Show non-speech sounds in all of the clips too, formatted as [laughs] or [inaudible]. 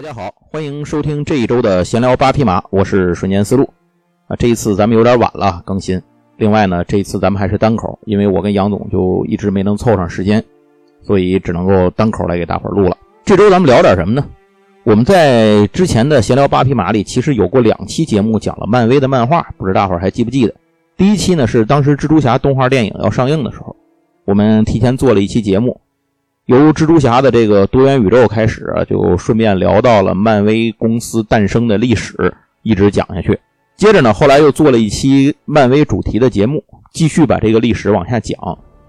大家好，欢迎收听这一周的闲聊八匹马，我是瞬间思路啊。这一次咱们有点晚了更新，另外呢，这一次咱们还是单口，因为我跟杨总就一直没能凑上时间，所以只能够单口来给大伙录了。这周咱们聊点什么呢？我们在之前的闲聊八匹马里，其实有过两期节目讲了漫威的漫画，不知大伙还记不记得？第一期呢是当时蜘蛛侠动画电影要上映的时候，我们提前做了一期节目。由蜘蛛侠的这个多元宇宙开始，就顺便聊到了漫威公司诞生的历史，一直讲下去。接着呢，后来又做了一期漫威主题的节目，继续把这个历史往下讲。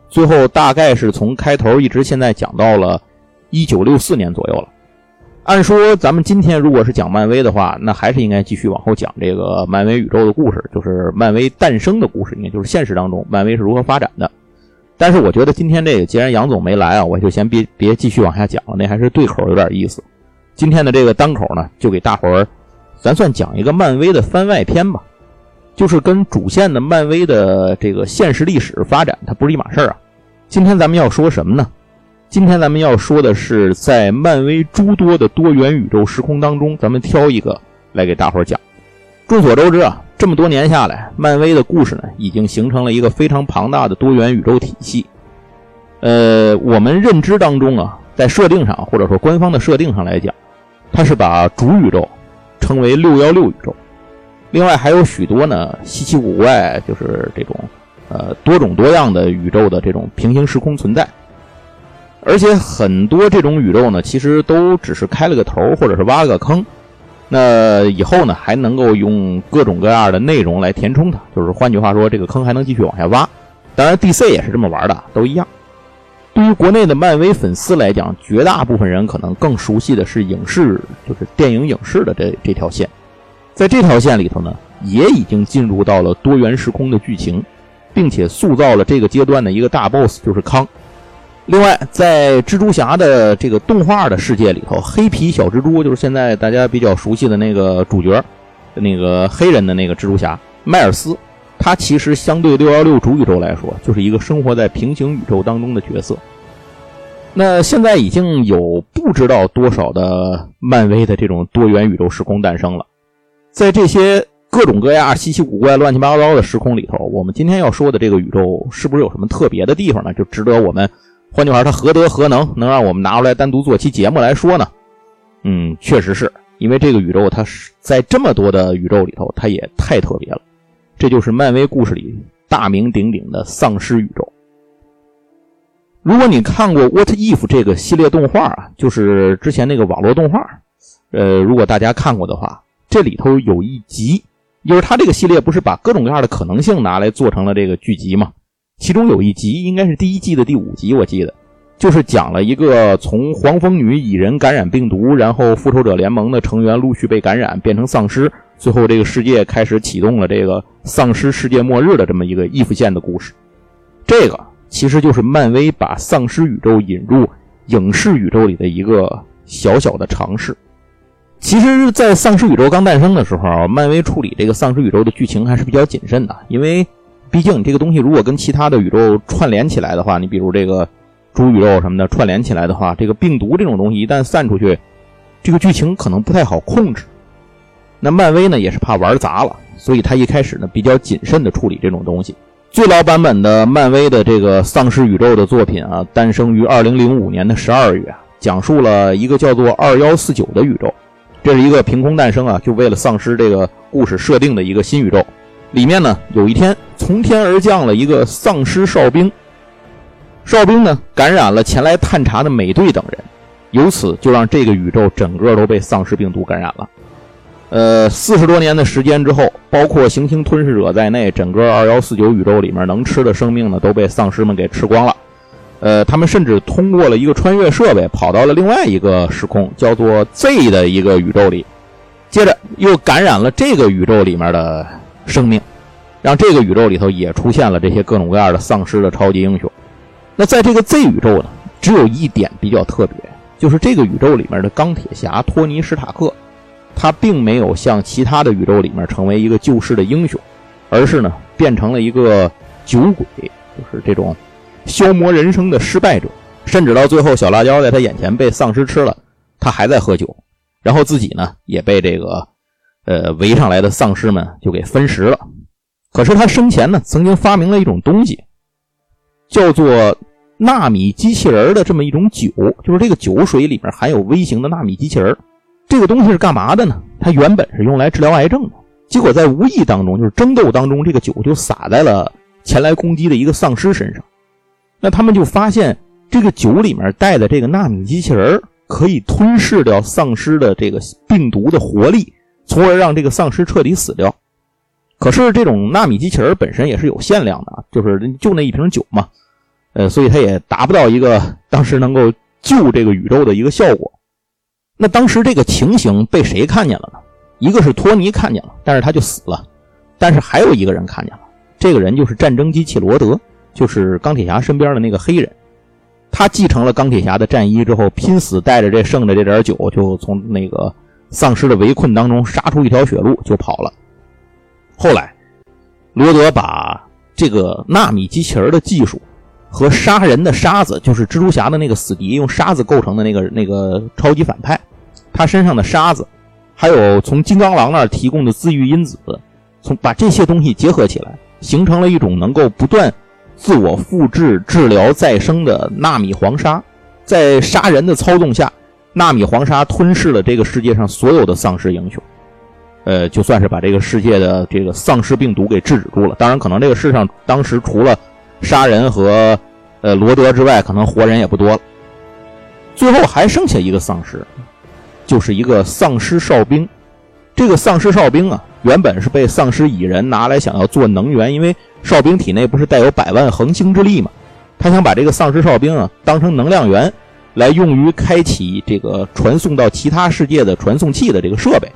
最后大概是从开头一直现在讲到了一九六四年左右了。按说咱们今天如果是讲漫威的话，那还是应该继续往后讲这个漫威宇宙的故事，就是漫威诞生的故事，应该就是现实当中漫威是如何发展的。但是我觉得今天这个，既然杨总没来啊，我就先别别继续往下讲了，那还是对口有点意思。今天的这个单口呢，就给大伙儿，咱算讲一个漫威的番外篇吧，就是跟主线的漫威的这个现实历史发展，它不是一码事儿啊。今天咱们要说什么呢？今天咱们要说的是，在漫威诸多的多元宇宙时空当中，咱们挑一个来给大伙儿讲。众所周知啊。这么多年下来，漫威的故事呢，已经形成了一个非常庞大的多元宇宙体系。呃，我们认知当中啊，在设定上或者说官方的设定上来讲，它是把主宇宙称为六幺六宇宙。另外还有许多呢稀奇古怪，就是这种呃多种多样的宇宙的这种平行时空存在。而且很多这种宇宙呢，其实都只是开了个头，或者是挖了个坑。那以后呢，还能够用各种各样的内容来填充它，就是换句话说，这个坑还能继续往下挖。当然，DC 也是这么玩的，都一样。对于国内的漫威粉丝来讲，绝大部分人可能更熟悉的是影视，就是电影影视的这这条线。在这条线里头呢，也已经进入到了多元时空的剧情，并且塑造了这个阶段的一个大 BOSS，就是康。另外，在蜘蛛侠的这个动画的世界里头，黑皮小蜘蛛就是现在大家比较熟悉的那个主角，那个黑人的那个蜘蛛侠迈尔斯，他其实相对六幺六主宇宙来说，就是一个生活在平行宇宙当中的角色。那现在已经有不知道多少的漫威的这种多元宇宙时空诞生了，在这些各种各样稀奇古怪、乱七八糟的时空里头，我们今天要说的这个宇宙是不是有什么特别的地方呢？就值得我们。换句话说，他何德何能，能让我们拿出来单独做期节目来说呢？嗯，确实是因为这个宇宙，它是在这么多的宇宙里头，它也太特别了。这就是漫威故事里大名鼎鼎的丧尸宇宙。如果你看过《What If》这个系列动画啊，就是之前那个网络动画，呃，如果大家看过的话，这里头有一集，就是它这个系列不是把各种各样的可能性拿来做成了这个剧集吗？其中有一集，应该是第一季的第五集，我记得，就是讲了一个从黄蜂女蚁人感染病毒，然后复仇者联盟的成员陆续被感染变成丧尸，最后这个世界开始启动了这个丧尸世界末日的这么一个异 f 线的故事。这个其实就是漫威把丧尸宇宙引入影视宇宙里的一个小小的尝试。其实，在丧尸宇宙刚诞生的时候，漫威处理这个丧尸宇宙的剧情还是比较谨慎的，因为。毕竟你这个东西如果跟其他的宇宙串联起来的话，你比如这个主宇宙什么的串联起来的话，这个病毒这种东西一旦散出去，这个剧情可能不太好控制。那漫威呢也是怕玩砸了，所以他一开始呢比较谨慎的处理这种东西。最老版本的漫威的这个丧尸宇宙的作品啊，诞生于二零零五年的十二月，讲述了一个叫做二幺四九的宇宙，这是一个凭空诞生啊，就为了丧尸这个故事设定的一个新宇宙。里面呢，有一天从天而降了一个丧尸哨兵。哨兵呢感染了前来探查的美队等人，由此就让这个宇宙整个都被丧尸病毒感染了。呃，四十多年的时间之后，包括行星吞噬者在内，整个二幺四九宇宙里面能吃的生命呢都被丧尸们给吃光了。呃，他们甚至通过了一个穿越设备，跑到了另外一个时空，叫做 Z 的一个宇宙里，接着又感染了这个宇宙里面的。生命，让这个宇宙里头也出现了这些各种各样的丧尸的超级英雄。那在这个 Z 宇宙呢，只有一点比较特别，就是这个宇宙里面的钢铁侠托尼·史塔克，他并没有像其他的宇宙里面成为一个救世的英雄，而是呢变成了一个酒鬼，就是这种消磨人生的失败者。甚至到最后，小辣椒在他眼前被丧尸吃了，他还在喝酒。然后自己呢也被这个呃围上来的丧尸们就给分食了。可是他生前呢曾经发明了一种东西，叫做纳米机器人的这么一种酒，就是这个酒水里面含有微型的纳米机器人。这个东西是干嘛的呢？它原本是用来治疗癌症的，结果在无意当中，就是争斗当中，这个酒就洒在了前来攻击的一个丧尸身上。那他们就发现，这个酒里面带的这个纳米机器人可以吞噬掉丧尸的这个病毒的活力，从而让这个丧尸彻底死掉。可是这种纳米机器人本身也是有限量的，就是就那一瓶酒嘛，呃，所以它也达不到一个 [laughs] 当时能够救这个宇宙的一个效果。那当时这个情形被谁看见了呢？一个是托尼看见了，但是他就死了。但是还有一个人看见了，这个人就是战争机器罗德。就是钢铁侠身边的那个黑人，他继承了钢铁侠的战衣之后，拼死带着这剩的这点酒，就从那个丧尸的围困当中杀出一条血路就跑了。后来，罗德把这个纳米机器人的技术和杀人的沙子，就是蜘蛛侠的那个死敌用沙子构成的那个那个超级反派，他身上的沙子，还有从金刚狼那儿提供的自愈因子，从把这些东西结合起来，形成了一种能够不断。自我复制、治疗、再生的纳米黄沙，在杀人的操纵下，纳米黄沙吞噬了这个世界上所有的丧尸英雄，呃，就算是把这个世界的这个丧尸病毒给制止住了。当然，可能这个世上当时除了杀人和呃罗德之外，可能活人也不多了。最后还剩下一个丧尸，就是一个丧尸哨兵。这个丧尸哨兵啊，原本是被丧尸蚁人拿来想要做能源，因为。哨兵体内不是带有百万恒星之力吗？他想把这个丧尸哨兵啊当成能量源，来用于开启这个传送到其他世界的传送器的这个设备。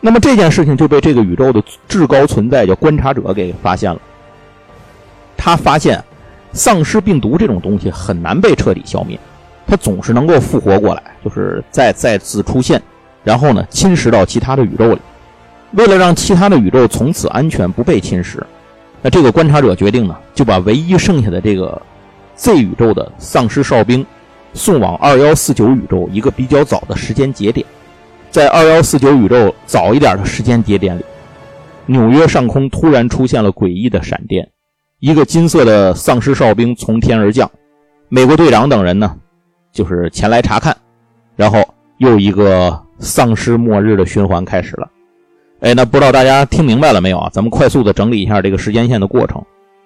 那么这件事情就被这个宇宙的至高存在叫观察者给发现了。他发现，丧尸病毒这种东西很难被彻底消灭，它总是能够复活过来，就是再再次出现，然后呢侵蚀到其他的宇宙里。为了让其他的宇宙从此安全不被侵蚀。那这个观察者决定呢，就把唯一剩下的这个 Z 宇宙的丧尸哨兵送往二幺四九宇宙一个比较早的时间节点。在二幺四九宇宙早一点的时间节点里，纽约上空突然出现了诡异的闪电，一个金色的丧尸哨兵从天而降，美国队长等人呢，就是前来查看，然后又一个丧尸末日的循环开始了。哎，那不知道大家听明白了没有啊？咱们快速的整理一下这个时间线的过程，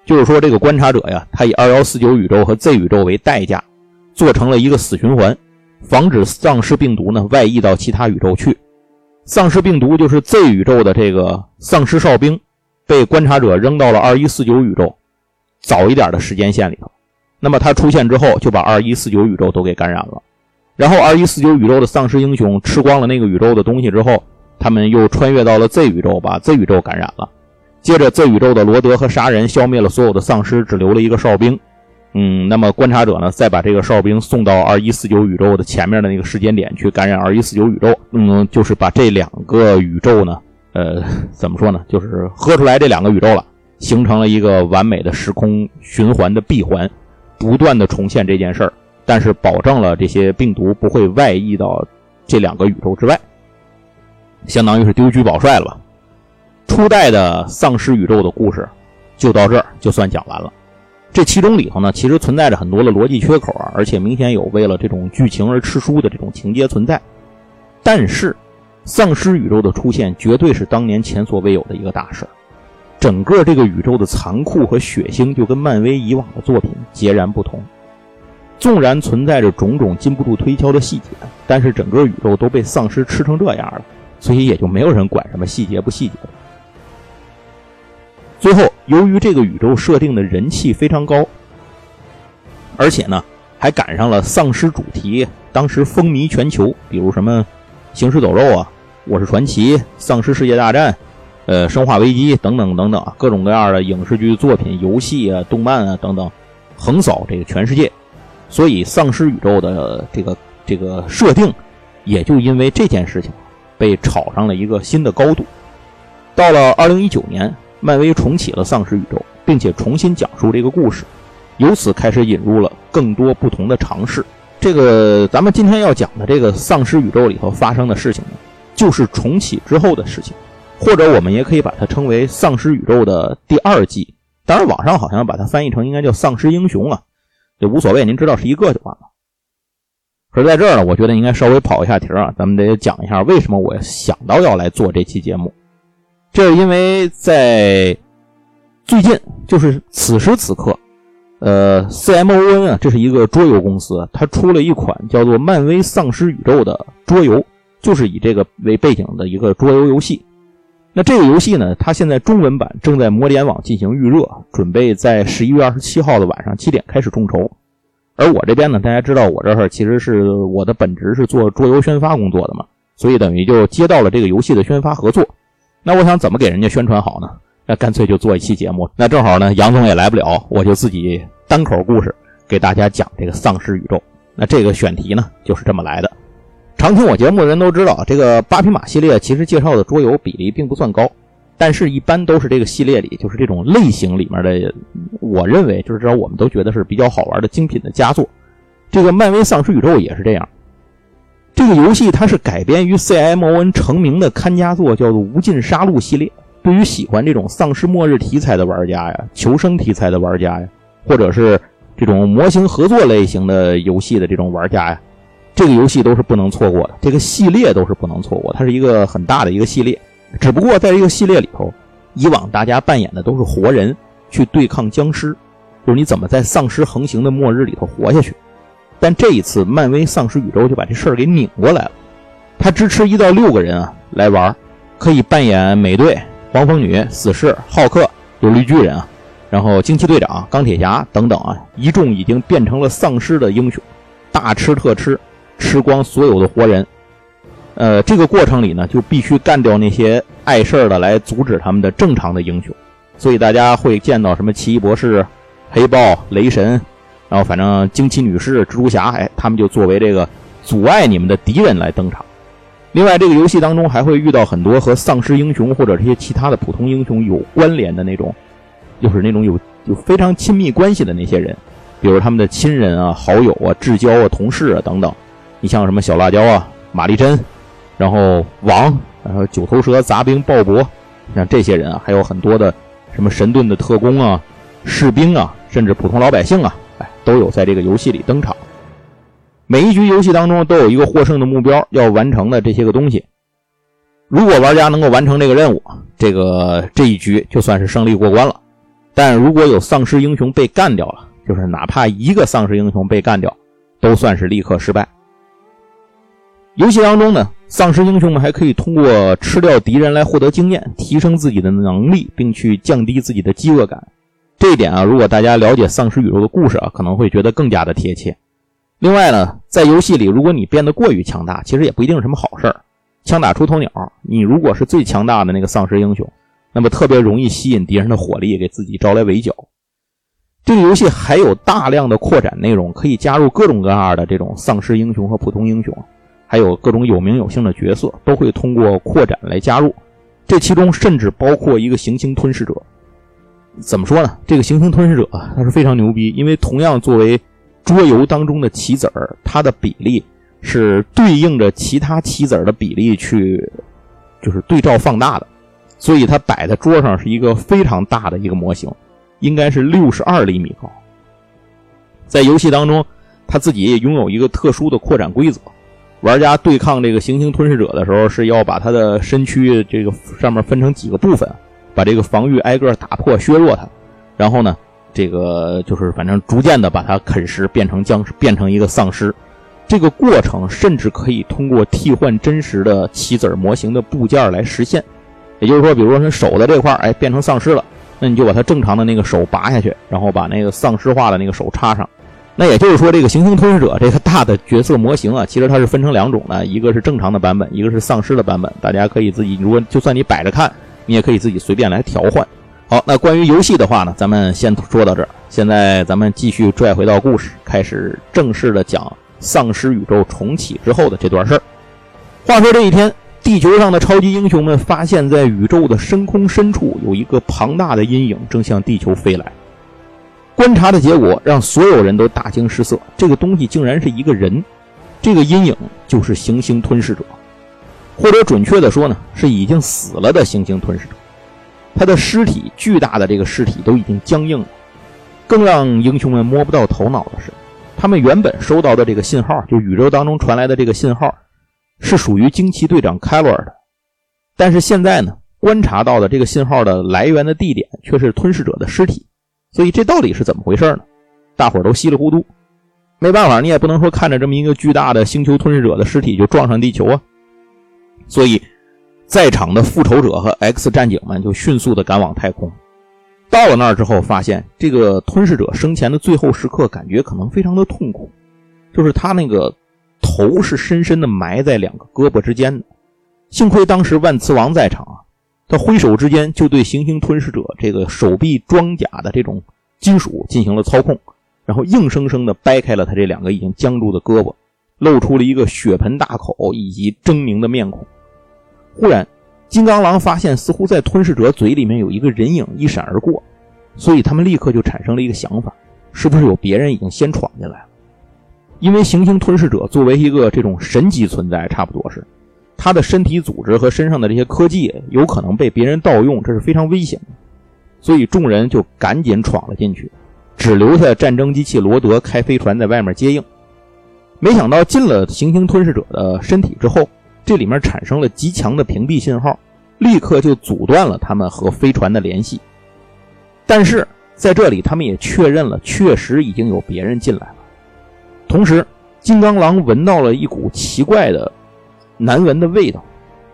就是说这个观察者呀，他以二幺四九宇宙和 Z 宇宙为代价，做成了一个死循环，防止丧尸病毒呢外溢到其他宇宙去。丧尸病毒就是 Z 宇宙的这个丧尸哨兵，被观察者扔到了二一四九宇宙早一点的时间线里头。那么它出现之后，就把二一四九宇宙都给感染了。然后二一四九宇宙的丧尸英雄吃光了那个宇宙的东西之后。他们又穿越到了 Z 宇宙，把 Z 宇宙感染了。接着，Z 宇宙的罗德和杀人消灭了所有的丧尸，只留了一个哨兵。嗯，那么观察者呢，再把这个哨兵送到二一四九宇宙的前面的那个时间点去感染二一四九宇宙。嗯，就是把这两个宇宙呢，呃，怎么说呢？就是喝出来这两个宇宙了，形成了一个完美的时空循环的闭环，不断的重现这件事儿，但是保证了这些病毒不会外溢到这两个宇宙之外。相当于是丢车保帅了吧？初代的丧尸宇宙的故事就到这儿，就算讲完了。这其中里头呢，其实存在着很多的逻辑缺口啊，而且明显有为了这种剧情而吃书的这种情节存在。但是，丧尸宇宙的出现绝对是当年前所未有的一个大事整个这个宇宙的残酷和血腥就跟漫威以往的作品截然不同。纵然存在着种种禁不住推敲的细节，但是整个宇宙都被丧尸吃成这样了。所以也就没有人管什么细节不细节了。最后，由于这个宇宙设定的人气非常高，而且呢还赶上了丧尸主题，当时风靡全球，比如什么《行尸走肉》啊，《我是传奇》《丧尸世界大战》呃《生化危机》等等等等，各种各样的影视剧作品、游戏啊、动漫啊等等，横扫这个全世界。所以，丧尸宇宙的这个这个设定，也就因为这件事情。被炒上了一个新的高度。到了二零一九年，漫威重启了丧尸宇宙，并且重新讲述这个故事，由此开始引入了更多不同的尝试。这个咱们今天要讲的这个丧尸宇宙里头发生的事情呢，就是重启之后的事情，或者我们也可以把它称为丧尸宇宙的第二季。当然，网上好像把它翻译成应该叫丧尸英雄啊，也无所谓，您知道是一个就完了。可是在这儿呢，我觉得应该稍微跑一下题啊，咱们得讲一下为什么我想到要来做这期节目。这是因为在最近，就是此时此刻。呃，CMON 啊，这是一个桌游公司，它出了一款叫做《漫威丧尸宇宙》的桌游，就是以这个为背景的一个桌游游戏。那这个游戏呢，它现在中文版正在魔点网进行预热，准备在十一月二十七号的晚上七点开始众筹。而我这边呢，大家知道我这儿其实是我的本职是做桌游宣发工作的嘛，所以等于就接到了这个游戏的宣发合作。那我想怎么给人家宣传好呢？那干脆就做一期节目，那正好呢，杨总也来不了，我就自己单口故事给大家讲这个丧尸宇宙。那这个选题呢，就是这么来的。常听我节目的人都知道，这个八匹马系列其实介绍的桌游比例并不算高，但是一般都是这个系列里，就是这种类型里面的，我认为就是至少我们都觉得是比较好玩的精品的佳作。这个漫威丧尸宇宙也是这样。这个游戏它是改编于 CMON 成名的看家作，叫做《无尽杀戮》系列。对于喜欢这种丧尸末日题材的玩家呀，求生题材的玩家呀，或者是这种模型合作类型的游戏的这种玩家呀，这个游戏都是不能错过的。这个系列都是不能错过，它是一个很大的一个系列。只不过在这个系列里头，以往大家扮演的都是活人去对抗僵尸，就是你怎么在丧尸横行的末日里头活下去。但这一次，漫威丧尸宇宙就把这事儿给拧过来了，它支持一到六个人啊来玩，可以扮演美队。黄蜂女、死侍、浩克、有绿巨人啊，然后惊奇队长、钢铁侠等等啊，一众已经变成了丧尸的英雄，大吃特吃，吃光所有的活人。呃，这个过程里呢，就必须干掉那些碍事儿的，来阻止他们的正常的英雄。所以大家会见到什么奇异博士、黑豹、雷神，然后反正惊奇女士、蜘蛛侠，哎，他们就作为这个阻碍你们的敌人来登场。另外，这个游戏当中还会遇到很多和丧尸英雄或者这些其他的普通英雄有关联的那种，就是那种有有非常亲密关系的那些人，比如他们的亲人啊、好友啊、至交啊、同事啊等等。你像什么小辣椒啊、玛丽珍，然后王，然后九头蛇、杂兵、鲍勃，像这些人啊，还有很多的什么神盾的特工啊、士兵啊，甚至普通老百姓啊，都有在这个游戏里登场。每一局游戏当中都有一个获胜的目标要完成的这些个东西，如果玩家能够完成这个任务，这个这一局就算是胜利过关了。但如果有丧尸英雄被干掉了，就是哪怕一个丧尸英雄被干掉，都算是立刻失败。游戏当中呢，丧尸英雄们还可以通过吃掉敌人来获得经验，提升自己的能力，并去降低自己的饥饿感。这一点啊，如果大家了解丧尸宇宙的故事啊，可能会觉得更加的贴切。另外呢，在游戏里，如果你变得过于强大，其实也不一定是什么好事儿。枪打出头鸟，你如果是最强大的那个丧尸英雄，那么特别容易吸引敌人的火力，给自己招来围剿。这个游戏还有大量的扩展内容，可以加入各种各样的这种丧尸英雄和普通英雄，还有各种有名有姓的角色，都会通过扩展来加入。这其中甚至包括一个行星吞噬者。怎么说呢？这个行星吞噬者他是非常牛逼，因为同样作为。桌游当中的棋子儿，它的比例是对应着其他棋子儿的比例去，就是对照放大的，所以它摆在桌上是一个非常大的一个模型，应该是六十二厘米高。在游戏当中，它自己也拥有一个特殊的扩展规则，玩家对抗这个行星吞噬者的时候，是要把它的身躯这个上面分成几个部分，把这个防御挨个打破削弱它，然后呢。这个就是反正逐渐的把它啃食，变成僵尸，变成一个丧尸。这个过程甚至可以通过替换真实的棋子模型的部件来实现。也就是说，比如说他手的这块哎，变成丧尸了，那你就把他正常的那个手拔下去，然后把那个丧尸化的那个手插上。那也就是说，这个行星吞噬者这个大的角色模型啊，其实它是分成两种的，一个是正常的版本，一个是丧尸的版本。大家可以自己，如果就算你摆着看，你也可以自己随便来调换。好，那关于游戏的话呢，咱们先说到这儿。现在咱们继续拽回到故事，开始正式的讲丧尸宇宙重启之后的这段事儿。话说这一天，地球上的超级英雄们发现，在宇宙的深空深处有一个庞大的阴影正向地球飞来。观察的结果让所有人都大惊失色，这个东西竟然是一个人，这个阴影就是行星吞噬者，或者准确的说呢，是已经死了的行星吞噬者。他的尸体，巨大的这个尸体都已经僵硬了。更让英雄们摸不到头脑的是，他们原本收到的这个信号，就宇宙当中传来的这个信号，是属于惊奇队长凯罗尔的。但是现在呢，观察到的这个信号的来源的地点却是吞噬者的尸体。所以这到底是怎么回事呢？大伙儿都稀里糊涂，没办法，你也不能说看着这么一个巨大的星球吞噬者的尸体就撞上地球啊。所以，在场的复仇者和 X 战警们就迅速的赶往太空。到了那儿之后，发现这个吞噬者生前的最后时刻，感觉可能非常的痛苦，就是他那个头是深深的埋在两个胳膊之间的。幸亏当时万磁王在场啊。他挥手之间，就对行星吞噬者这个手臂装甲的这种金属进行了操控，然后硬生生的掰开了他这两个已经僵住的胳膊，露出了一个血盆大口以及狰狞的面孔。忽然，金刚狼发现似乎在吞噬者嘴里面有一个人影一闪而过，所以他们立刻就产生了一个想法：是不是有别人已经先闯进来了？因为行星吞噬者作为一个这种神级存在，差不多是。他的身体组织和身上的这些科技有可能被别人盗用，这是非常危险的。所以众人就赶紧闯了进去，只留下战争机器罗德开飞船在外面接应。没想到进了行星吞噬者的身体之后，这里面产生了极强的屏蔽信号，立刻就阻断了他们和飞船的联系。但是在这里，他们也确认了，确实已经有别人进来了。同时，金刚狼闻到了一股奇怪的。难闻的味道，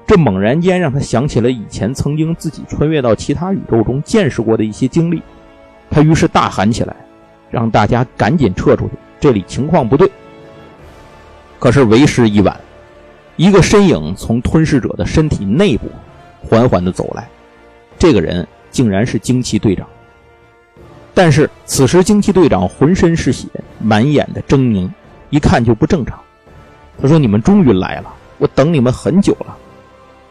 这猛然间让他想起了以前曾经自己穿越到其他宇宙中见识过的一些经历。他于是大喊起来，让大家赶紧撤出去，这里情况不对。可是为时已晚，一个身影从吞噬者的身体内部缓缓地走来，这个人竟然是惊奇队长。但是此时惊奇队长浑身是血，满眼的狰狞，一看就不正常。他说：“你们终于来了。”我等你们很久了。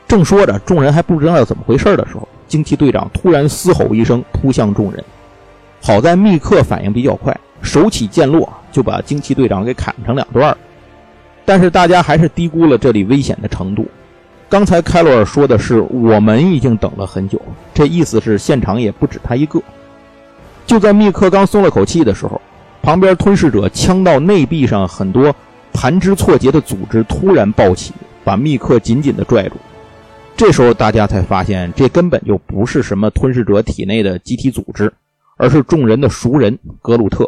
正说着，众人还不知道怎么回事的时候，惊奇队长突然嘶吼一声，扑向众人。好在密克反应比较快，手起剑落，就把惊奇队长给砍成两段。但是大家还是低估了这里危险的程度。刚才凯罗尔说的是我们已经等了很久，这意思是现场也不止他一个。就在密克刚松了口气的时候，旁边吞噬者枪道内壁上很多。盘枝错节的组织突然暴起，把密克紧紧地拽住。这时候，大家才发现，这根本就不是什么吞噬者体内的机体组织，而是众人的熟人格鲁特。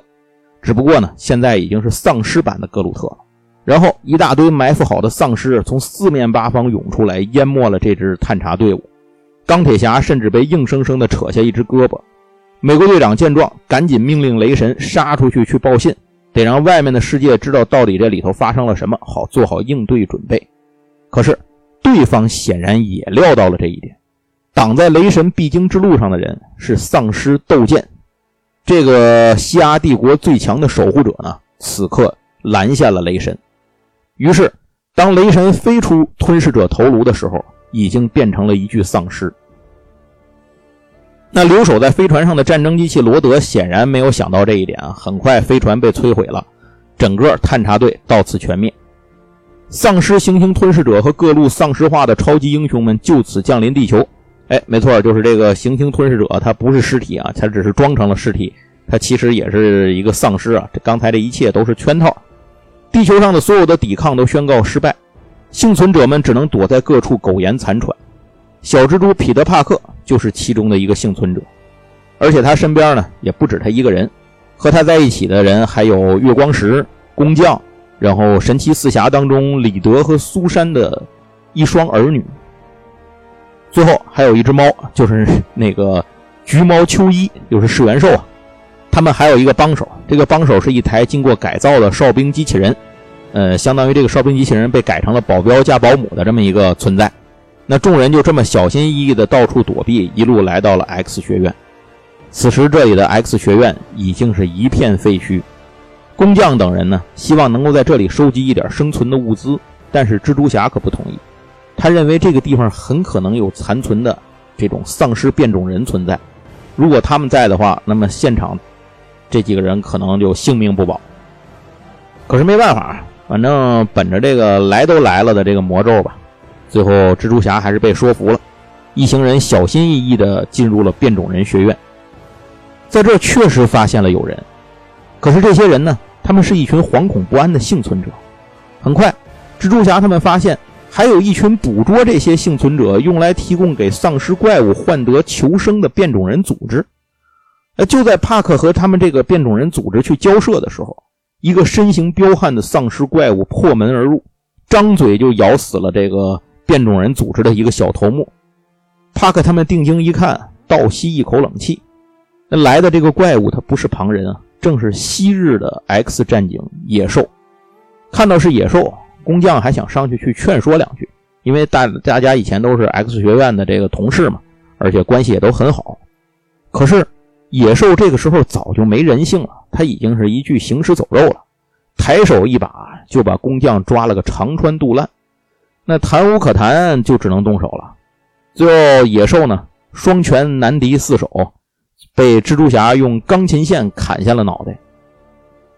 只不过呢，现在已经是丧尸版的格鲁特了。然后，一大堆埋伏好的丧尸从四面八方涌出来，淹没了这支探查队伍。钢铁侠甚至被硬生生地扯下一只胳膊。美国队长见状，赶紧命令雷神杀出去去报信。得让外面的世界知道到底这里头发生了什么，好做好应对准备。可是对方显然也料到了这一点。挡在雷神必经之路上的人是丧尸斗剑，这个西亚帝国最强的守护者呢，此刻拦下了雷神。于是，当雷神飞出吞噬者头颅的时候，已经变成了一具丧尸。那留守在飞船上的战争机器罗德显然没有想到这一点啊！很快，飞船被摧毁了，整个探查队到此全灭。丧尸行星吞噬者和各路丧尸化的超级英雄们就此降临地球。哎，没错，就是这个行星吞噬者，他不是尸体啊，他只是装成了尸体，他其实也是一个丧尸啊！这刚才这一切都是圈套。地球上的所有的抵抗都宣告失败，幸存者们只能躲在各处苟延残喘。小蜘蛛彼得·帕克就是其中的一个幸存者，而且他身边呢也不止他一个人，和他在一起的人还有月光石、工匠，然后神奇四侠当中李德和苏珊的一双儿女，最后还有一只猫，就是那个橘猫秋衣，就是噬元兽啊。他们还有一个帮手，这个帮手是一台经过改造的哨兵机器人，呃，相当于这个哨兵机器人被改成了保镖加保姆的这么一个存在。那众人就这么小心翼翼地到处躲避，一路来到了 X 学院。此时这里的 X 学院已经是一片废墟。工匠等人呢，希望能够在这里收集一点生存的物资，但是蜘蛛侠可不同意。他认为这个地方很可能有残存的这种丧尸变种人存在。如果他们在的话，那么现场这几个人可能就性命不保。可是没办法，反正本着这个来都来了的这个魔咒吧，最后蜘蛛侠还是被说服了。一行人小心翼翼地进入了变种人学院，在这确实发现了有人，可是这些人呢，他们是一群惶恐不安的幸存者。很快，蜘蛛侠他们发现还有一群捕捉这些幸存者用来提供给丧尸怪物换得求生的变种人组织。呃，就在帕克和他们这个变种人组织去交涉的时候，一个身形彪悍的丧尸怪物破门而入，张嘴就咬死了这个变种人组织的一个小头目。帕克他们定睛一看，倒吸一口冷气。那来的这个怪物，他不是旁人啊，正是昔日的 X 战警野兽。看到是野兽，工匠还想上去去劝说两句，因为大大家以前都是 X 学院的这个同事嘛，而且关系也都很好。可是野兽这个时候早就没人性了，他已经是一具行尸走肉了，抬手一把就把工匠抓了个肠穿肚烂。那谈无可谈，就只能动手了。最后，野兽呢双拳难敌四手，被蜘蛛侠用钢琴线砍下了脑袋。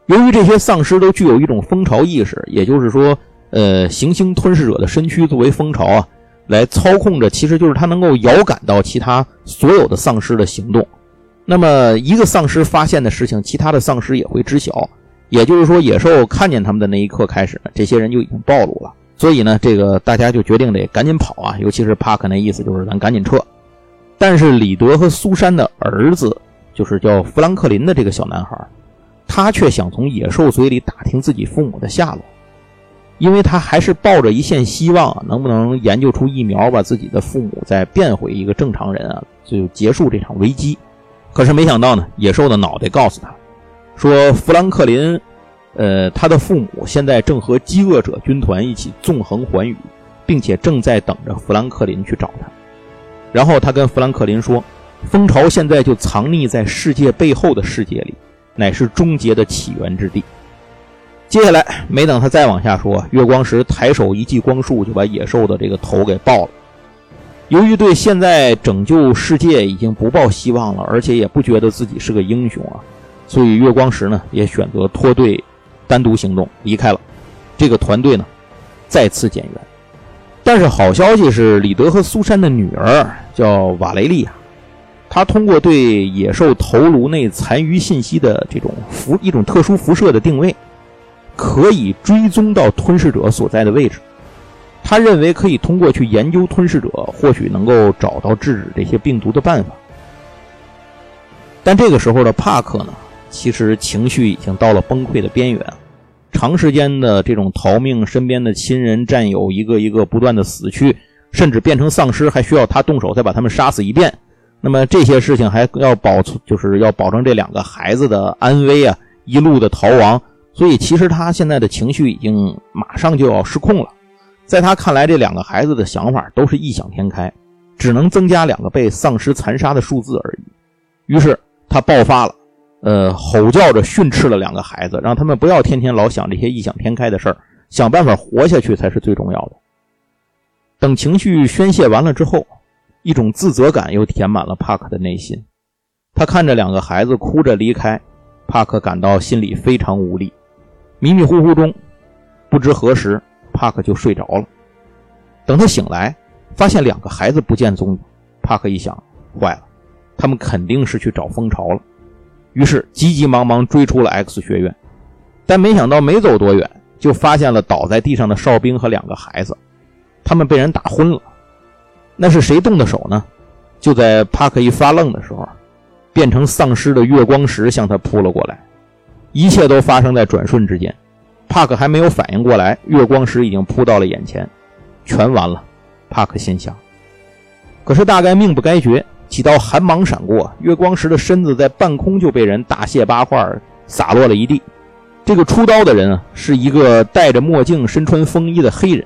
由于这些丧尸都具有一种蜂巢意识，也就是说，呃，行星吞噬者的身躯作为蜂巢啊，来操控着，其实就是它能够遥感到其他所有的丧尸的行动。那么，一个丧尸发现的事情，其他的丧尸也会知晓。也就是说，野兽看见他们的那一刻开始，这些人就已经暴露了。所以呢，这个大家就决定得赶紧跑啊！尤其是帕克那意思就是咱赶紧撤。但是李德和苏珊的儿子，就是叫弗兰克林的这个小男孩，他却想从野兽嘴里打听自己父母的下落，因为他还是抱着一线希望，能不能研究出疫苗，把自己的父母再变回一个正常人啊，就结束这场危机。可是没想到呢，野兽的脑袋告诉他，说弗兰克林。呃，他的父母现在正和饥饿者军团一起纵横寰宇，并且正在等着弗兰克林去找他。然后他跟弗兰克林说：“蜂巢现在就藏匿在世界背后的世界里，乃是终结的起源之地。”接下来，没等他再往下说，月光石抬手一记光束，就把野兽的这个头给爆了。由于对现在拯救世界已经不抱希望了，而且也不觉得自己是个英雄啊，所以月光石呢也选择脱队。单独行动离开了，这个团队呢再次减员。但是好消息是，李德和苏珊的女儿叫瓦雷利亚，她通过对野兽头颅内残余信息的这种辐一种特殊辐射的定位，可以追踪到吞噬者所在的位置。他认为可以通过去研究吞噬者，或许能够找到制止这些病毒的办法。但这个时候的帕克呢？其实情绪已经到了崩溃的边缘，长时间的这种逃命，身边的亲人战友一个一个不断的死去，甚至变成丧尸，还需要他动手再把他们杀死一遍。那么这些事情还要保存，就是要保证这两个孩子的安危啊，一路的逃亡。所以其实他现在的情绪已经马上就要失控了。在他看来，这两个孩子的想法都是异想天开，只能增加两个被丧尸残杀的数字而已。于是他爆发了。呃，吼叫着训斥了两个孩子，让他们不要天天老想这些异想天开的事儿，想办法活下去才是最重要的。等情绪宣泄完了之后，一种自责感又填满了帕克的内心。他看着两个孩子哭着离开，帕克感到心里非常无力。迷迷糊糊中，不知何时，帕克就睡着了。等他醒来，发现两个孩子不见踪影。帕克一想，坏了，他们肯定是去找蜂巢了。于是急急忙忙追出了 X 学院，但没想到没走多远，就发现了倒在地上的哨兵和两个孩子，他们被人打昏了。那是谁动的手呢？就在帕克一发愣的时候，变成丧尸的月光石向他扑了过来。一切都发生在转瞬之间，帕克还没有反应过来，月光石已经扑到了眼前，全完了。帕克心想。可是大概命不该绝。几道寒芒闪过，月光石的身子在半空就被人大卸八块，洒落了一地。这个出刀的人啊，是一个戴着墨镜、身穿风衣的黑人，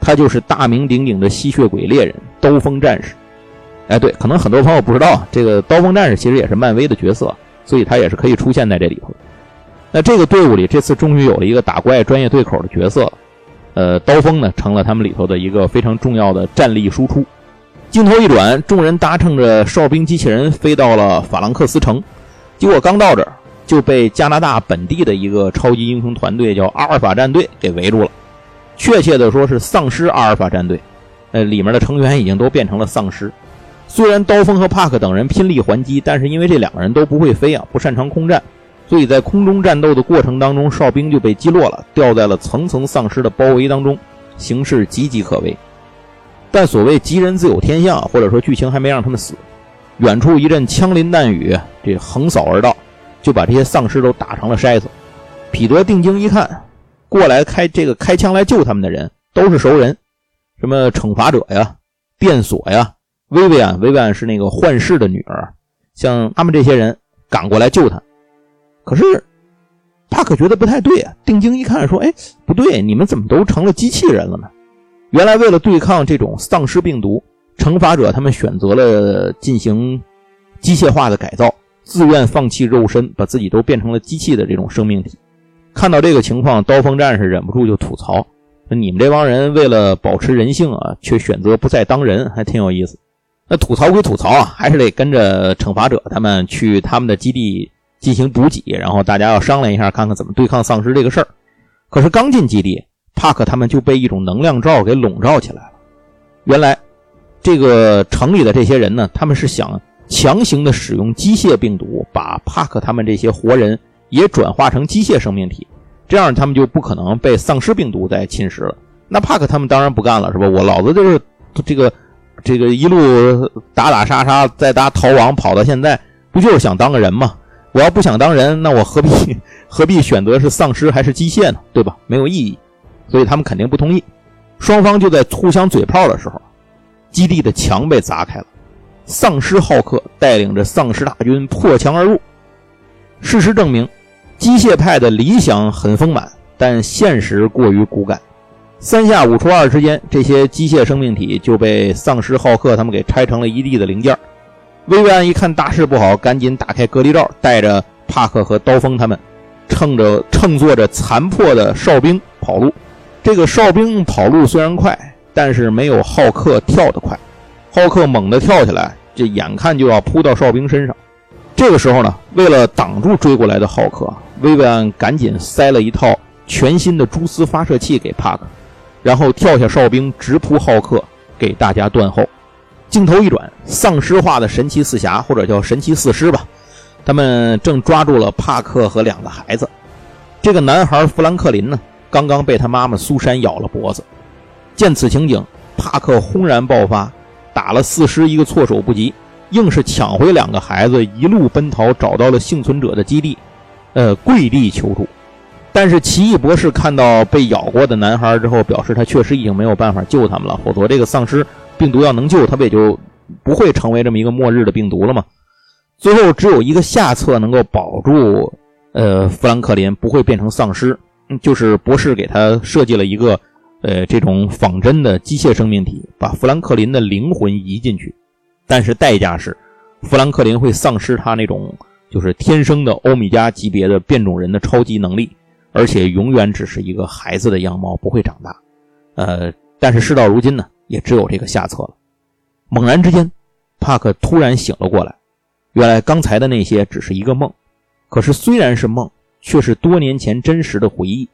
他就是大名鼎鼎的吸血鬼猎人刀锋战士。哎，对，可能很多朋友不知道，这个刀锋战士其实也是漫威的角色，所以他也是可以出现在这里头。那这个队伍里，这次终于有了一个打怪专业对口的角色，呃，刀锋呢成了他们里头的一个非常重要的战力输出。镜头一转，众人搭乘着哨兵机器人飞到了法兰克斯城。结果刚到这儿，就被加拿大本地的一个超级英雄团队叫阿尔法战队给围住了。确切的说是丧尸阿尔法战队，呃，里面的成员已经都变成了丧尸。虽然刀锋和帕克等人拼力还击，但是因为这两个人都不会飞啊，不擅长空战，所以在空中战斗的过程当中，哨兵就被击落了，掉在了层层丧尸的包围当中，形势岌岌可危。但所谓吉人自有天相，或者说剧情还没让他们死，远处一阵枪林弹雨，这横扫而到，就把这些丧尸都打成了筛子。彼得定睛一看，过来开这个开枪来救他们的人都是熟人，什么惩罚者呀、电锁呀、薇薇安，薇薇安是那个幻视的女儿，像他们这些人赶过来救他。可是帕克觉得不太对啊，定睛一看说：“哎，不对，你们怎么都成了机器人了呢？”原来为了对抗这种丧尸病毒，惩罚者他们选择了进行机械化的改造，自愿放弃肉身，把自己都变成了机器的这种生命体。看到这个情况，刀锋战士忍不住就吐槽：“你们这帮人为了保持人性啊，却选择不再当人，还挺有意思。”那吐槽归吐槽啊，还是得跟着惩罚者他们去他们的基地进行补给，然后大家要商量一下，看看怎么对抗丧尸这个事儿。可是刚进基地。帕克他们就被一种能量罩给笼罩起来了。原来，这个城里的这些人呢，他们是想强行的使用机械病毒，把帕克他们这些活人也转化成机械生命体，这样他们就不可能被丧尸病毒再侵蚀了。那帕克他们当然不干了，是吧？我老子就是这个这个一路打打杀杀，再搭逃亡跑到现在，不就是想当个人吗？我要不想当人，那我何必 [laughs] 何必选择是丧尸还是机械呢？对吧？没有意义。所以他们肯定不同意，双方就在互相嘴炮的时候，基地的墙被砸开了，丧尸浩克带领着丧尸大军破墙而入。事实证明，机械派的理想很丰满，但现实过于骨感。三下五除二之间，这些机械生命体就被丧尸浩克他们给拆成了一地的零件。薇薇安一看大事不好，赶紧打开隔离罩，带着帕克和刀锋他们，乘着乘坐着残破的哨兵跑路。这个哨兵跑路虽然快，但是没有浩克跳得快。浩克猛地跳起来，这眼看就要扑到哨兵身上。这个时候呢，为了挡住追过来的浩克，薇薇安赶紧塞了一套全新的蛛丝发射器给帕克，然后跳下哨兵直扑浩克，给大家断后。镜头一转，丧尸化的神奇四侠或者叫神奇四师吧，他们正抓住了帕克和两个孩子。这个男孩富兰克林呢？刚刚被他妈妈苏珊咬了脖子，见此情景，帕克轰然爆发，打了四师一个措手不及，硬是抢回两个孩子，一路奔逃，找到了幸存者的基地，呃，跪地求助。但是奇异博士看到被咬过的男孩之后，表示他确实已经没有办法救他们了，否则这个丧尸病毒要能救，他不也就不会成为这么一个末日的病毒了吗？最后只有一个下策能够保住，呃，富兰克林不会变成丧尸。就是博士给他设计了一个，呃，这种仿真的机械生命体，把富兰克林的灵魂移进去，但是代价是，富兰克林会丧失他那种就是天生的欧米伽级别的变种人的超级能力，而且永远只是一个孩子的样貌，不会长大。呃，但是事到如今呢，也只有这个下策了。猛然之间，帕克突然醒了过来，原来刚才的那些只是一个梦。可是虽然是梦。却是多年前真实的回忆，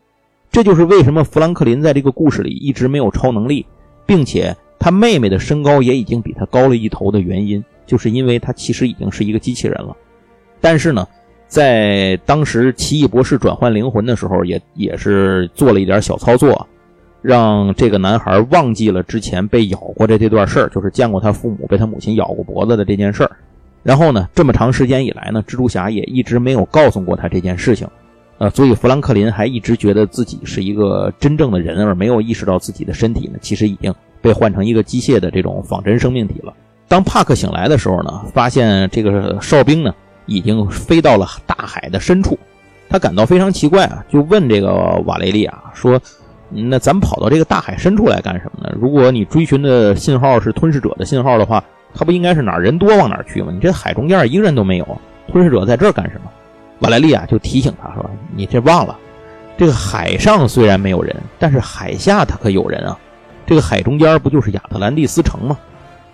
这就是为什么富兰克林在这个故事里一直没有超能力，并且他妹妹的身高也已经比他高了一头的原因，就是因为他其实已经是一个机器人了。但是呢，在当时奇异博士转换灵魂的时候，也也是做了一点小操作，让这个男孩忘记了之前被咬过的这段事儿，就是见过他父母被他母亲咬过脖子的这件事儿。然后呢，这么长时间以来呢，蜘蛛侠也一直没有告诉过他这件事情。呃，所以富兰克林还一直觉得自己是一个真正的人，而没有意识到自己的身体呢，其实已经被换成一个机械的这种仿真生命体了。当帕克醒来的时候呢，发现这个哨兵呢已经飞到了大海的深处，他感到非常奇怪啊，就问这个瓦雷利亚说：“那咱们跑到这个大海深处来干什么呢？如果你追寻的信号是吞噬者的信号的话，他不应该是哪人多往哪去吗？你这海中间一个人都没有，吞噬者在这儿干什么？”瓦莱利亚就提醒他说：“你这忘了，这个海上虽然没有人，但是海下他可有人啊！这个海中间不就是亚特兰蒂斯城吗？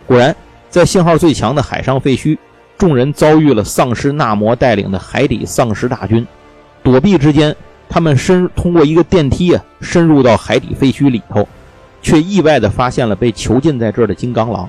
果然，在信号最强的海上废墟，众人遭遇了丧尸纳摩带领的海底丧尸大军。躲避之间，他们深通过一个电梯啊，深入到海底废墟里头，却意外的发现了被囚禁在这儿的金刚狼。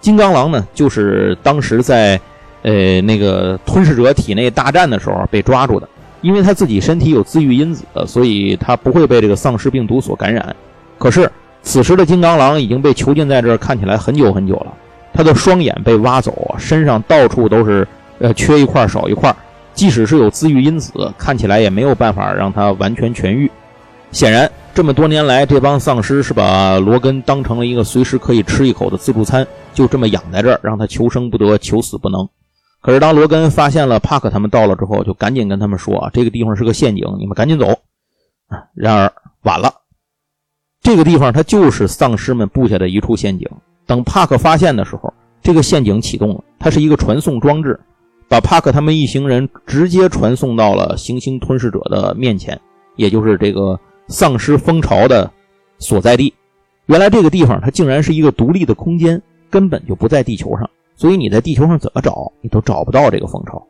金刚狼呢，就是当时在呃那个吞噬者体内大战的时候被抓住的。因为他自己身体有自愈因子，所以他不会被这个丧尸病毒所感染。可是此时的金刚狼已经被囚禁在这儿，看起来很久很久了。他的双眼被挖走，身上到处都是，呃，缺一块少一块。即使是有自愈因子，看起来也没有办法让他完全痊愈。显然，这么多年来，这帮丧尸是把罗根当成了一个随时可以吃一口的自助餐，就这么养在这儿，让他求生不得，求死不能。可是，当罗根发现了帕克他们到了之后，就赶紧跟他们说：“啊，这个地方是个陷阱，你们赶紧走。”，然而晚了。这个地方它就是丧尸们布下的一处陷阱。等帕克发现的时候，这个陷阱启动了，它是一个传送装置，把帕克他们一行人直接传送到了行星吞噬者的面前，也就是这个丧尸蜂巢的所在地。原来这个地方它竟然是一个独立的空间，根本就不在地球上。所以你在地球上怎么找，你都找不到这个蜂巢。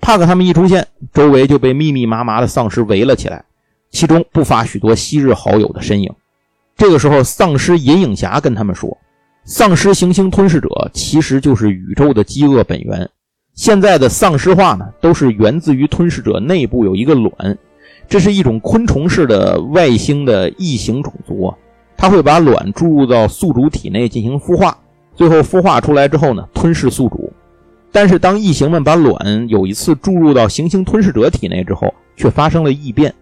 帕克他们一出现，周围就被密密麻麻的丧尸围了起来，其中不乏许多昔日好友的身影。这个时候，丧尸银影侠跟他们说：“丧尸行星吞噬者其实就是宇宙的饥饿本源。现在的丧尸化呢，都是源自于吞噬者内部有一个卵，这是一种昆虫式的外星的异形种族啊，它会把卵注入到宿主体内进行孵化。”最后孵化出来之后呢，吞噬宿主。但是当异形们把卵有一次注入到行星吞噬者体内之后，却发生了异变，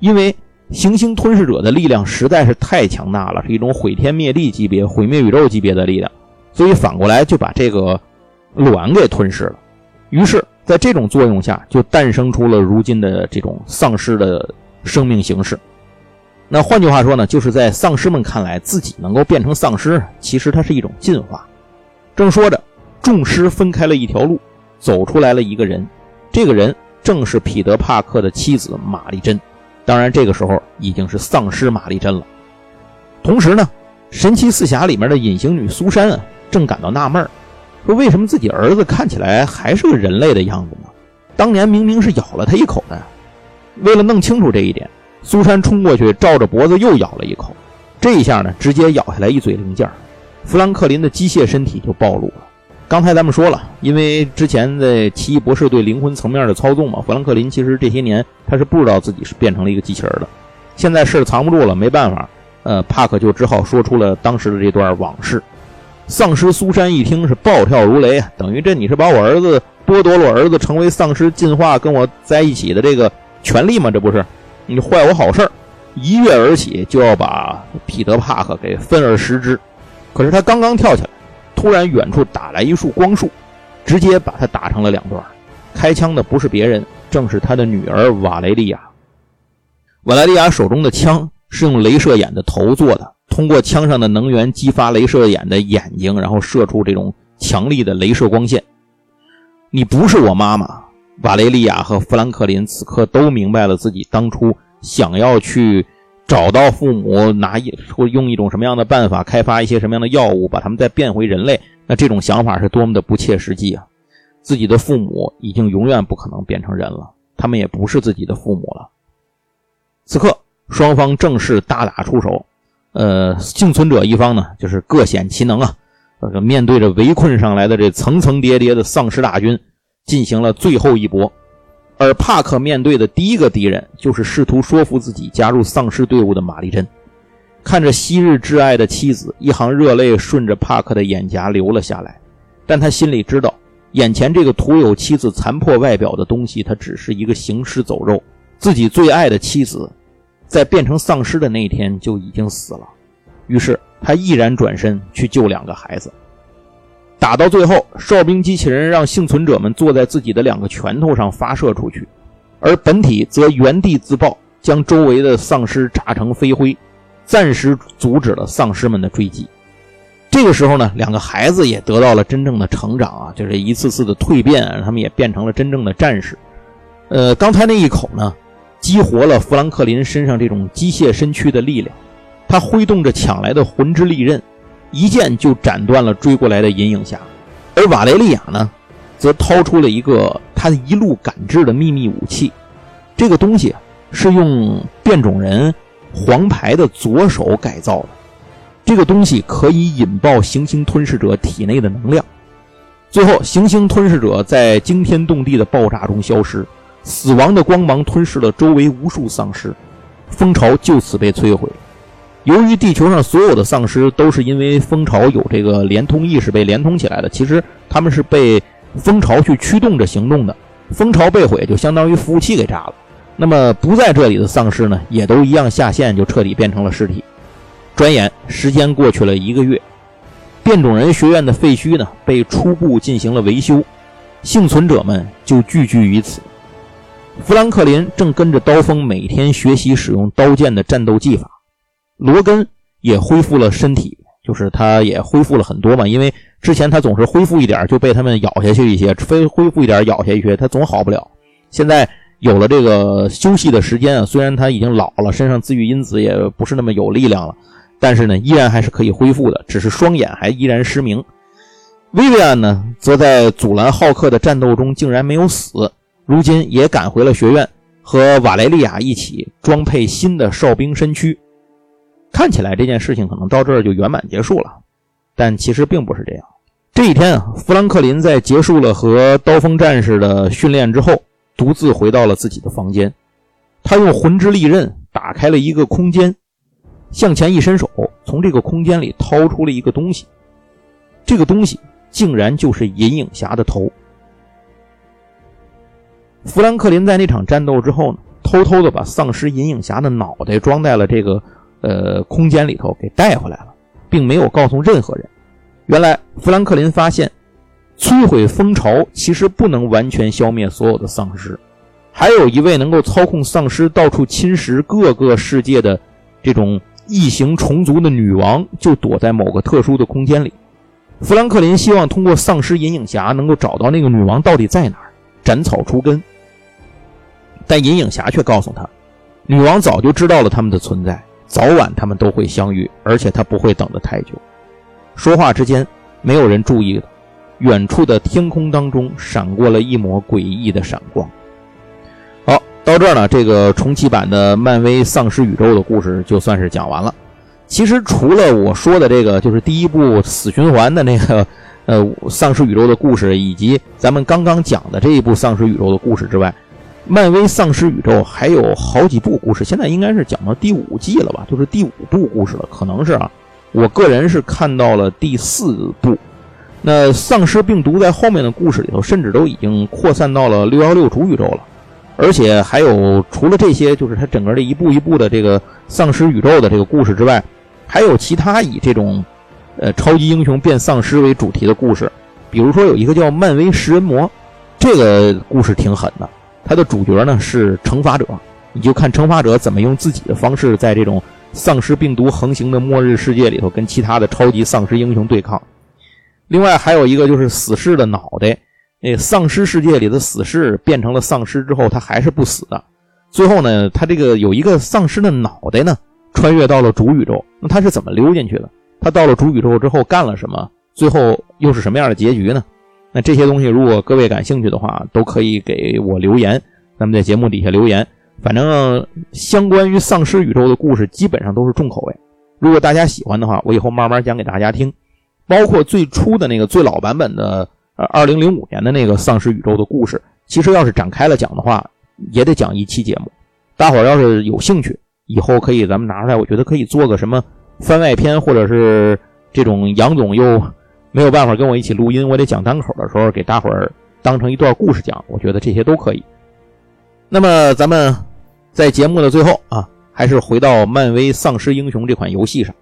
因为行星吞噬者的力量实在是太强大了，是一种毁天灭地级别、毁灭宇宙级别的力量，所以反过来就把这个卵给吞噬了。于是，在这种作用下，就诞生出了如今的这种丧尸的生命形式。那换句话说呢，就是在丧尸们看来，自己能够变成丧尸，其实它是一种进化。正说着，众尸分开了一条路，走出来了一个人。这个人正是彼得·帕克的妻子玛丽珍。当然，这个时候已经是丧尸玛丽珍了。同时呢，《神奇四侠》里面的隐形女苏珊啊，正感到纳闷说为什么自己儿子看起来还是个人类的样子呢？当年明明是咬了他一口的。为了弄清楚这一点。苏珊冲过去，照着脖子又咬了一口，这一下呢，直接咬下来一嘴零件。富兰克林的机械身体就暴露了。刚才咱们说了，因为之前的奇异博士对灵魂层面的操纵嘛，富兰克林其实这些年他是不知道自己是变成了一个机器人的。现在事藏不住了，没办法，呃，帕克就只好说出了当时的这段往事。丧尸苏珊一听是暴跳如雷，等于这你是把我儿子剥夺了我儿子成为丧尸进化跟我在一起的这个权利吗？这不是？你坏我好事，一跃而起就要把彼得·帕克给分而食之。可是他刚刚跳起来，突然远处打来一束光束，直接把他打成了两段。开枪的不是别人，正是他的女儿瓦雷利亚。瓦雷利亚手中的枪是用镭射眼的头做的，通过枪上的能源激发镭射眼的眼睛，然后射出这种强力的镭射光线。你不是我妈妈。瓦雷利亚和富兰克林此刻都明白了自己当初想要去找到父母，拿一或用一种什么样的办法开发一些什么样的药物，把他们再变回人类。那这种想法是多么的不切实际啊！自己的父母已经永远不可能变成人了，他们也不是自己的父母了。此刻，双方正式大打出手。呃，幸存者一方呢，就是各显其能啊！呃，面对着围困上来的这层层叠叠的丧尸大军。进行了最后一搏，而帕克面对的第一个敌人就是试图说服自己加入丧尸队伍的玛丽珍。看着昔日挚爱的妻子，一行热泪顺着帕克的眼颊流了下来。但他心里知道，眼前这个徒有妻子残破外表的东西，他只是一个行尸走肉。自己最爱的妻子，在变成丧尸的那一天就已经死了。于是他毅然转身去救两个孩子。打到最后，哨兵机器人让幸存者们坐在自己的两个拳头上发射出去，而本体则原地自爆，将周围的丧尸炸成飞灰，暂时阻止了丧尸们的追击。这个时候呢，两个孩子也得到了真正的成长啊，就是一次次的蜕变，他们也变成了真正的战士。呃，刚才那一口呢，激活了富兰克林身上这种机械身躯的力量，他挥动着抢来的魂之利刃。一剑就斩断了追过来的银影侠，而瓦雷利亚呢，则掏出了一个他一路感知的秘密武器。这个东西是用变种人黄牌的左手改造的。这个东西可以引爆行星吞噬者体内的能量。最后，行星吞噬者在惊天动地的爆炸中消失，死亡的光芒吞噬了周围无数丧尸，蜂巢就此被摧毁。由于地球上所有的丧尸都是因为蜂巢有这个连通意识被连通起来的，其实他们是被蜂巢去驱动着行动的。蜂巢被毁，就相当于服务器给炸了。那么不在这里的丧尸呢，也都一样下线，就彻底变成了尸体。转眼时间过去了一个月，变种人学院的废墟呢被初步进行了维修，幸存者们就聚居于此。富兰克林正跟着刀锋每天学习使用刀剑的战斗技法。罗根也恢复了身体，就是他也恢复了很多嘛。因为之前他总是恢复一点就被他们咬下去一些，非恢复一点咬下去，他总好不了。现在有了这个休息的时间啊，虽然他已经老了，身上自愈因子也不是那么有力量了，但是呢，依然还是可以恢复的，只是双眼还依然失明。薇薇安呢，则在阻拦浩克的战斗中竟然没有死，如今也赶回了学院，和瓦雷利亚一起装配新的哨兵身躯。看起来这件事情可能到这儿就圆满结束了，但其实并不是这样。这一天啊，富兰克林在结束了和刀锋战士的训练之后，独自回到了自己的房间。他用魂之利刃打开了一个空间，向前一伸手，从这个空间里掏出了一个东西。这个东西竟然就是银影侠的头。富兰克林在那场战斗之后呢，偷偷的把丧尸银影侠的脑袋装在了这个。呃，空间里头给带回来了，并没有告诉任何人。原来，富兰克林发现，摧毁蜂巢其实不能完全消灭所有的丧尸，还有一位能够操控丧尸到处侵蚀各个世界的这种异形虫族的女王，就躲在某个特殊的空间里。富兰克林希望通过丧尸银影侠能够找到那个女王到底在哪儿，斩草除根。但银影侠却告诉他，女王早就知道了他们的存在。早晚他们都会相遇，而且他不会等得太久。说话之间，没有人注意，远处的天空当中闪过了一抹诡异的闪光。好，到这儿呢，这个重启版的漫威丧尸宇宙的故事就算是讲完了。其实除了我说的这个，就是第一部死循环的那个，呃，丧尸宇宙的故事，以及咱们刚刚讲的这一部丧尸宇宙的故事之外。漫威丧尸宇宙还有好几部故事，现在应该是讲到第五季了吧？就是第五部故事了，可能是啊。我个人是看到了第四部。那丧尸病毒在后面的故事里头，甚至都已经扩散到了六幺六主宇宙了。而且还有除了这些，就是它整个的一步一步的这个丧尸宇宙的这个故事之外，还有其他以这种呃超级英雄变丧尸为主题的故事。比如说有一个叫漫威食人魔，这个故事挺狠的。他的主角呢是惩罚者，你就看惩罚者怎么用自己的方式，在这种丧尸病毒横行的末日世界里头，跟其他的超级丧尸英雄对抗。另外还有一个就是死士的脑袋，那丧尸世界里的死士变成了丧尸之后，他还是不死的。最后呢，他这个有一个丧尸的脑袋呢，穿越到了主宇宙。那他是怎么溜进去的？他到了主宇宙之后干了什么？最后又是什么样的结局呢？那这些东西，如果各位感兴趣的话，都可以给我留言。咱们在节目底下留言，反正相关于丧尸宇宙的故事基本上都是重口味。如果大家喜欢的话，我以后慢慢讲给大家听。包括最初的那个最老版本的，呃，二零零五年的那个丧尸宇宙的故事，其实要是展开了讲的话，也得讲一期节目。大伙儿要是有兴趣，以后可以咱们拿出来，我觉得可以做个什么番外篇，或者是这种杨总又。没有办法跟我一起录音，我得讲单口的时候给大伙儿当成一段故事讲，我觉得这些都可以。那么咱们在节目的最后啊，还是回到漫威丧尸英雄这款游戏上。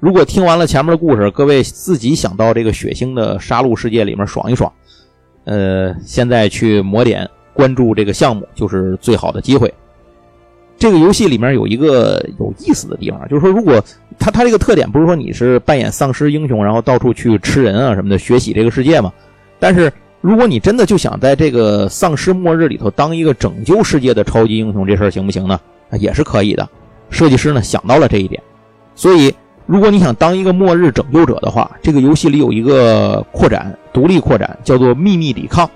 如果听完了前面的故事，各位自己想到这个血腥的杀戮世界里面爽一爽，呃，现在去抹点关注这个项目就是最好的机会。这个游戏里面有一个有意思的地方，就是说，如果它它这个特点不是说你是扮演丧尸英雄，然后到处去吃人啊什么的，学习这个世界嘛。但是如果你真的就想在这个丧尸末日里头当一个拯救世界的超级英雄，这事儿行不行呢？也是可以的。设计师呢想到了这一点，所以如果你想当一个末日拯救者的话，这个游戏里有一个扩展，独立扩展叫做秘密抵抗。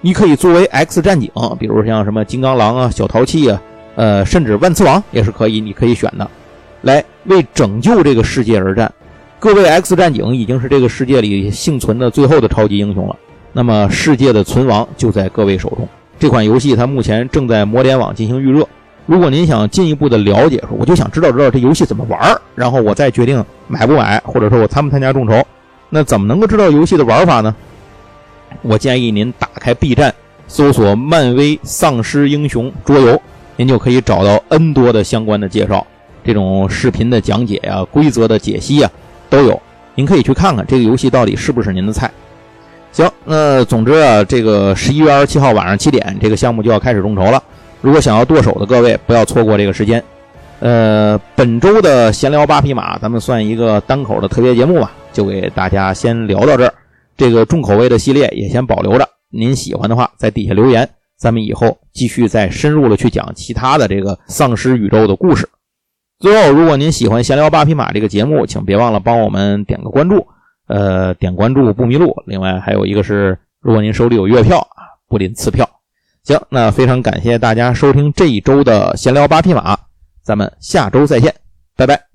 你可以作为 X 战警，比如像什么金刚狼啊、小淘气啊，呃，甚至万磁王也是可以，你可以选的，来为拯救这个世界而战。各位 X 战警已经是这个世界里幸存的最后的超级英雄了，那么世界的存亡就在各位手中。这款游戏它目前正在魔联网进行预热，如果您想进一步的了解，说我就想知道知道这游戏怎么玩，然后我再决定买不买，或者说我参不参加众筹，那怎么能够知道游戏的玩法呢？我建议您打开 B 站，搜索“漫威丧尸英雄桌游”，您就可以找到 N 多的相关的介绍，这种视频的讲解呀、规则的解析呀都有。您可以去看看这个游戏到底是不是您的菜。行，那总之啊，这个十一月二十七号晚上七点，这个项目就要开始众筹了。如果想要剁手的各位，不要错过这个时间。呃，本周的闲聊八匹马，咱们算一个单口的特别节目吧，就给大家先聊到这儿。这个重口味的系列也先保留着，您喜欢的话在底下留言，咱们以后继续再深入的去讲其他的这个丧尸宇宙的故事。最后，如果您喜欢闲聊八匹马这个节目，请别忘了帮我们点个关注，呃，点关注不迷路。另外还有一个是，如果您手里有月票啊，不吝赐票。行，那非常感谢大家收听这一周的闲聊八匹马，咱们下周再见，拜拜。